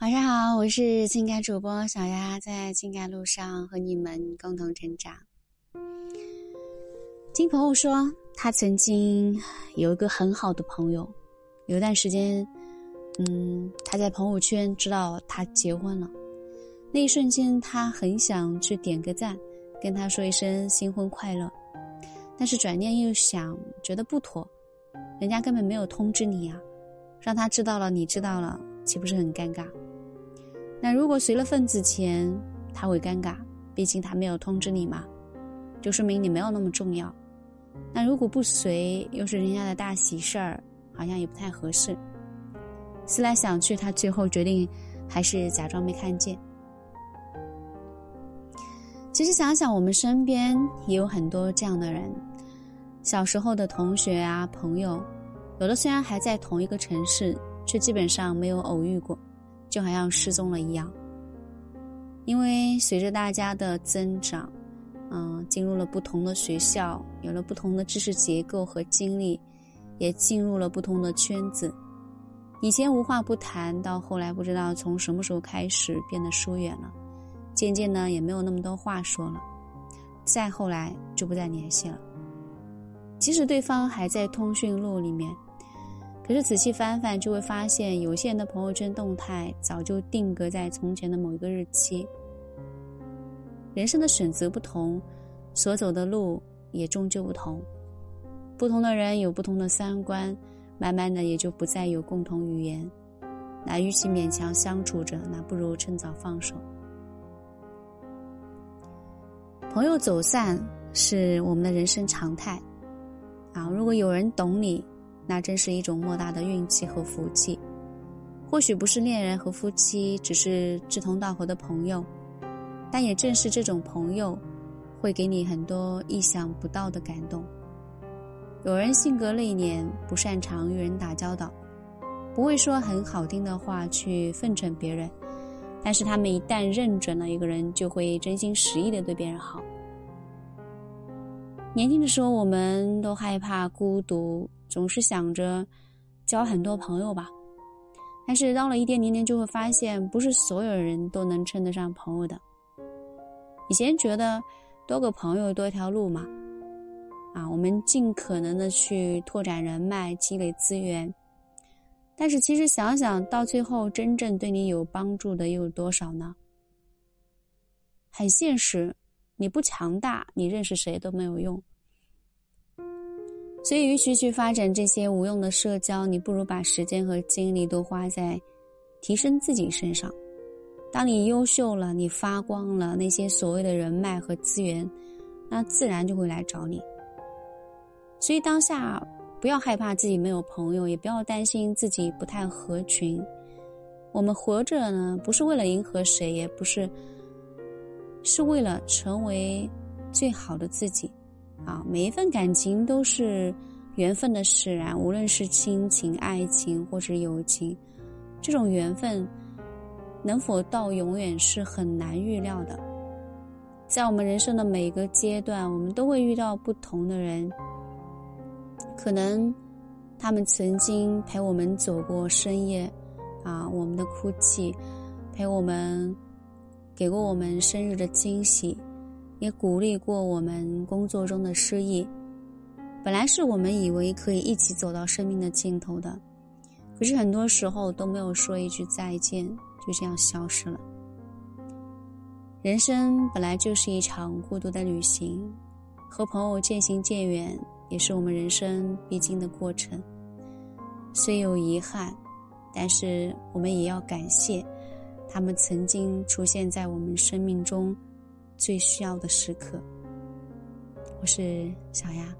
晚上好，我是情感主播小丫，在情感路上和你们共同成长。听朋友说，他曾经有一个很好的朋友，有一段时间，嗯，他在朋友圈知道他结婚了，那一瞬间，他很想去点个赞，跟他说一声新婚快乐，但是转念又想，觉得不妥，人家根本没有通知你呀，让他知道了，你知道了，岂不是很尴尬？那如果随了份子钱，他会尴尬，毕竟他没有通知你嘛，就说明你没有那么重要。那如果不随，又是人家的大喜事儿，好像也不太合适。思来想去，他最后决定还是假装没看见。其实想想，我们身边也有很多这样的人，小时候的同学啊、朋友，有的虽然还在同一个城市，却基本上没有偶遇过。就好像失踪了一样，因为随着大家的增长，嗯，进入了不同的学校，有了不同的知识结构和经历，也进入了不同的圈子。以前无话不谈，到后来不知道从什么时候开始变得疏远了，渐渐呢也没有那么多话说了，再后来就不再联系了。即使对方还在通讯录里面。可是仔细翻翻，就会发现有些人的朋友圈动态早就定格在从前的某一个日期。人生的选择不同，所走的路也终究不同。不同的人有不同的三观，慢慢的也就不再有共同语言。那与其勉强相处着，那不如趁早放手。朋友走散是我们的人生常态。啊，如果有人懂你。那真是一种莫大的运气和福气，或许不是恋人和夫妻，只是志同道合的朋友，但也正是这种朋友，会给你很多意想不到的感动。有人性格内敛，不擅长与人打交道，不会说很好听的话去奉承别人，但是他们一旦认准了一个人，就会真心实意的对别人好。年轻的时候，我们都害怕孤独。总是想着交很多朋友吧，但是到了一定年龄，就会发现不是所有人都能称得上朋友的。以前觉得多个朋友多条路嘛，啊，我们尽可能的去拓展人脉、积累资源，但是其实想想到最后，真正对你有帮助的又有多少呢？很现实，你不强大，你认识谁都没有用。所以，与其去发展这些无用的社交，你不如把时间和精力都花在提升自己身上。当你优秀了，你发光了，那些所谓的人脉和资源，那自然就会来找你。所以，当下不要害怕自己没有朋友，也不要担心自己不太合群。我们活着呢，不是为了迎合谁，也不是，是为了成为最好的自己。啊，每一份感情都是缘分的使然，无论是亲情、爱情或是友情，这种缘分能否到永远是很难预料的。在我们人生的每个阶段，我们都会遇到不同的人，可能他们曾经陪我们走过深夜，啊，我们的哭泣，陪我们给过我们生日的惊喜。也鼓励过我们工作中的失意，本来是我们以为可以一起走到生命的尽头的，可是很多时候都没有说一句再见，就这样消失了。人生本来就是一场孤独的旅行，和朋友渐行渐远也是我们人生必经的过程。虽有遗憾，但是我们也要感谢，他们曾经出现在我们生命中。最需要的时刻，我是小丫。